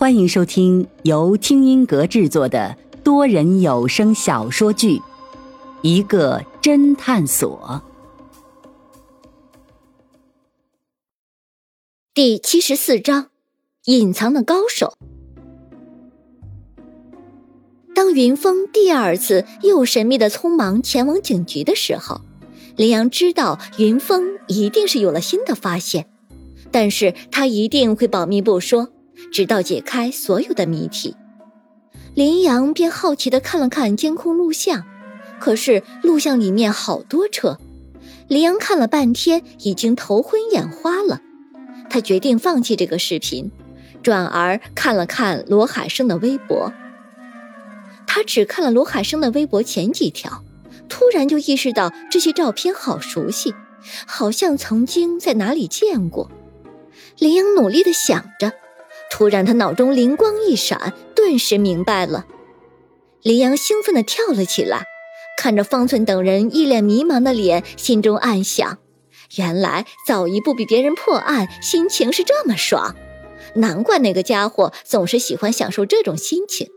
欢迎收听由听音阁制作的多人有声小说剧《一个侦探所》第七十四章：隐藏的高手。当云峰第二次又神秘的匆忙前往警局的时候，林阳知道云峰一定是有了新的发现，但是他一定会保密不说。直到解开所有的谜题，林阳便好奇的看了看监控录像，可是录像里面好多车，林阳看了半天，已经头昏眼花了。他决定放弃这个视频，转而看了看罗海生的微博。他只看了罗海生的微博前几条，突然就意识到这些照片好熟悉，好像曾经在哪里见过。林阳努力的想着。突然，他脑中灵光一闪，顿时明白了。林阳兴奋地跳了起来，看着方寸等人一脸迷茫的脸，心中暗想：原来早一步比别人破案，心情是这么爽。难怪那个家伙总是喜欢享受这种心情。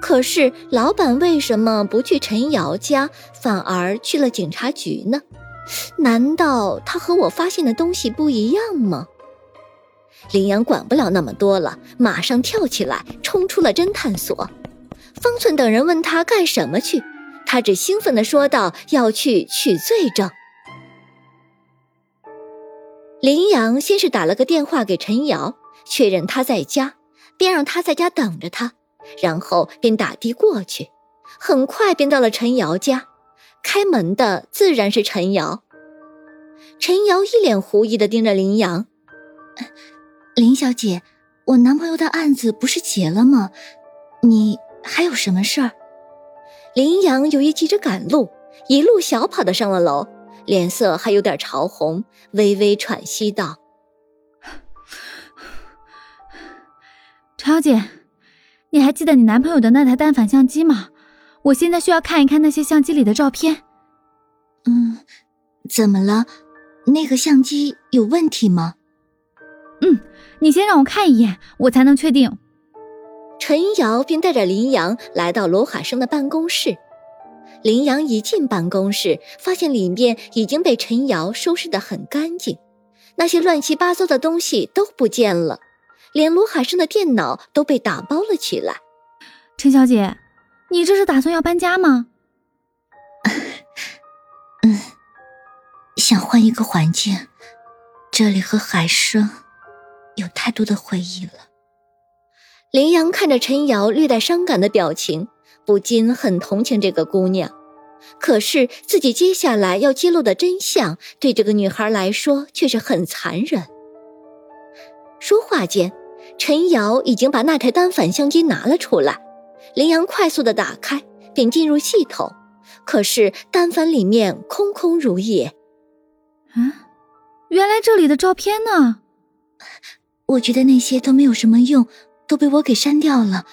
可是，老板为什么不去陈瑶家，反而去了警察局呢？难道他和我发现的东西不一样吗？林阳管不了那么多了，马上跳起来，冲出了侦探所。方寸等人问他干什么去，他只兴奋地说道：“要去取罪证。”林阳先是打了个电话给陈瑶，确认他在家，便让他在家等着他，然后便打的过去。很快便到了陈瑶家，开门的自然是陈瑶。陈瑶一脸狐疑地盯着林阳。林小姐，我男朋友的案子不是结了吗？你还有什么事儿？林阳由于急着赶路，一路小跑的上了楼，脸色还有点潮红，微微喘息道：“陈小姐，你还记得你男朋友的那台单反相机吗？我现在需要看一看那些相机里的照片。”“嗯，怎么了？那个相机有问题吗？”“嗯。”你先让我看一眼，我才能确定。陈瑶便带着林阳来到罗海生的办公室。林阳一进办公室，发现里面已经被陈瑶收拾得很干净，那些乱七八糟的东西都不见了，连罗海生的电脑都被打包了起来。陈小姐，你这是打算要搬家吗？嗯，想换一个环境，这里和海生。有太多的回忆了。林阳看着陈瑶略带伤感的表情，不禁很同情这个姑娘。可是自己接下来要揭露的真相，对这个女孩来说却是很残忍。说话间，陈瑶已经把那台单反相机拿了出来。林阳快速的打开，并进入系统。可是单反里面空空如也。啊，原来这里的照片呢？我觉得那些都没有什么用，都被我给删掉了。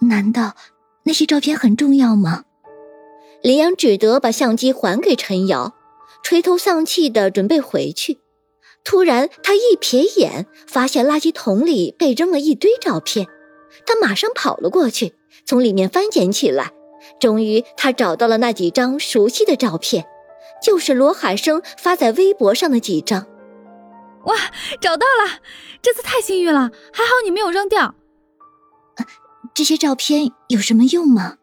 难道那些照片很重要吗？林阳只得把相机还给陈瑶，垂头丧气的准备回去。突然，他一瞥眼，发现垃圾桶里被扔了一堆照片。他马上跑了过去，从里面翻捡起来。终于，他找到了那几张熟悉的照片，就是罗海生发在微博上的几张。哇，找到了！这次太幸运了，还好你没有扔掉。这些照片有什么用吗？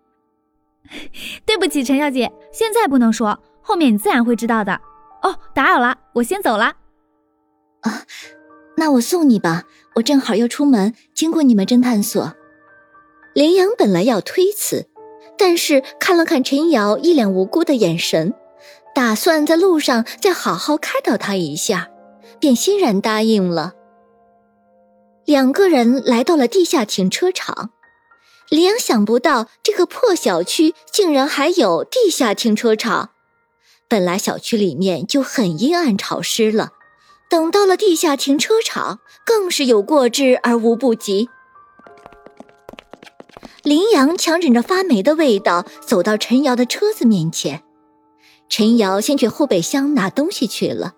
对不起，陈小姐，现在不能说，后面你自然会知道的。哦，打扰了，我先走了。啊，那我送你吧，我正好要出门，经过你们侦探所。林阳本来要推辞，但是看了看陈瑶一脸无辜的眼神，打算在路上再好好开导她一下。便欣然答应了。两个人来到了地下停车场，李阳想不到这个破小区竟然还有地下停车场。本来小区里面就很阴暗潮湿了，等到了地下停车场，更是有过之而无不及。林阳强忍着发霉的味道走到陈瑶的车子面前，陈瑶先去后备箱拿东西去了。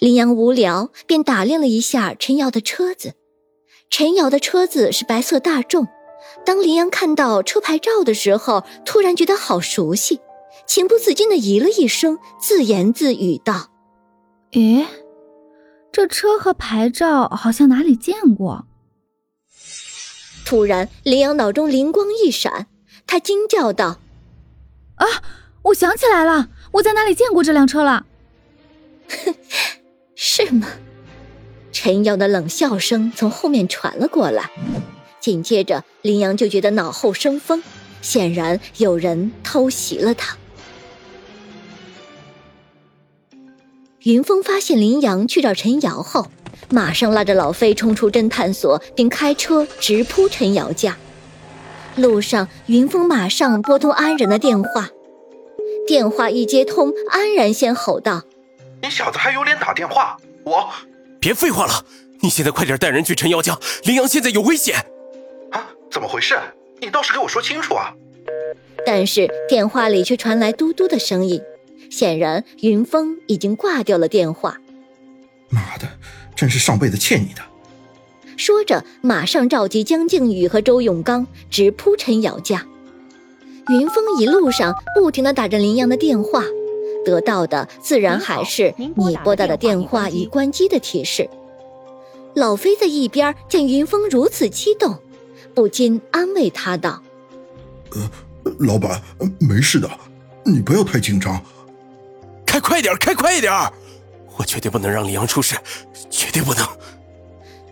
林阳无聊，便打量了一下陈瑶的车子。陈瑶的车子是白色大众。当林阳看到车牌照的时候，突然觉得好熟悉，情不自禁的咦了一声，自言自语道：“诶，这车和牌照好像哪里见过。”突然，林阳脑中灵光一闪，他惊叫道：“啊，我想起来了，我在哪里见过这辆车了？”“是吗？”陈瑶的冷笑声从后面传了过来。紧接着，林阳就觉得脑后生风，显然有人偷袭了他。云峰发现林阳去找陈瑶后，马上拉着老飞冲出侦探所，并开车直扑陈瑶家。路上，云峰马上拨通安然的电话，电话一接通，安然先吼道：“你小子还有脸打电话？我……别废话了，你现在快点带人去陈瑶家，林阳现在有危险。”啊怎么回事？你倒是给我说清楚啊！但是电话里却传来嘟嘟的声音，显然云峰已经挂掉了电话。妈的，真是上辈子欠你的！说着，马上召集江靖宇和周永刚直扑陈瑶家。云峰一路上不停的打着林阳的电话，得到的自然还是你拨打的电话已关机的提示。老飞在一边见云峰如此激动。不禁安慰他道：“呃，老板，没事的，你不要太紧张。开快点，开快点！我绝对不能让李阳出事，绝对不能。”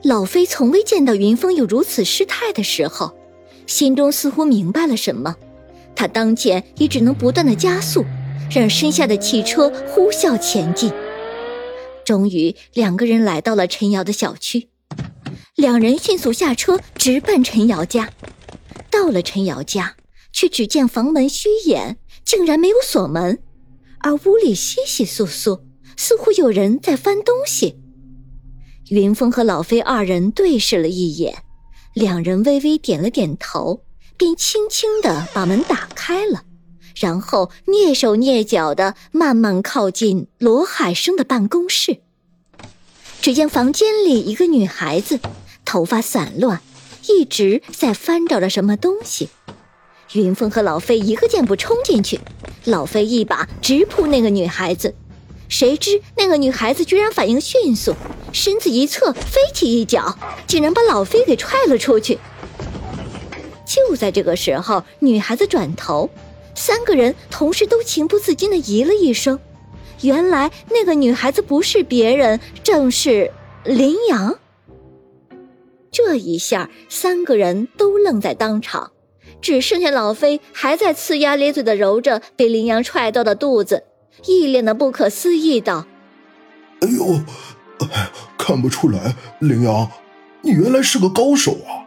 老飞从未见到云峰有如此失态的时候，心中似乎明白了什么。他当前也只能不断的加速，让身下的汽车呼啸前进。终于，两个人来到了陈瑶的小区。两人迅速下车，直奔陈瑶家。到了陈瑶家，却只见房门虚掩，竟然没有锁门，而屋里稀稀疏疏，似乎有人在翻东西。云峰和老飞二人对视了一眼，两人微微点了点头，便轻轻的把门打开了，然后蹑手蹑脚的慢慢靠近罗海生的办公室。只见房间里一个女孩子。头发散乱，一直在翻找着什么东西。云峰和老飞一个箭步冲进去，老飞一把直扑那个女孩子。谁知那个女孩子居然反应迅速，身子一侧飞起一脚，竟然把老飞给踹了出去。就在这个时候，女孩子转头，三个人同时都情不自禁的咦了一声。原来那个女孩子不是别人，正是林阳。这一下，三个人都愣在当场，只剩下老飞还在呲牙咧嘴的揉着被林阳踹到的肚子，一脸的不可思议道：“哎呦，看不出来，林阳，你原来是个高手啊！”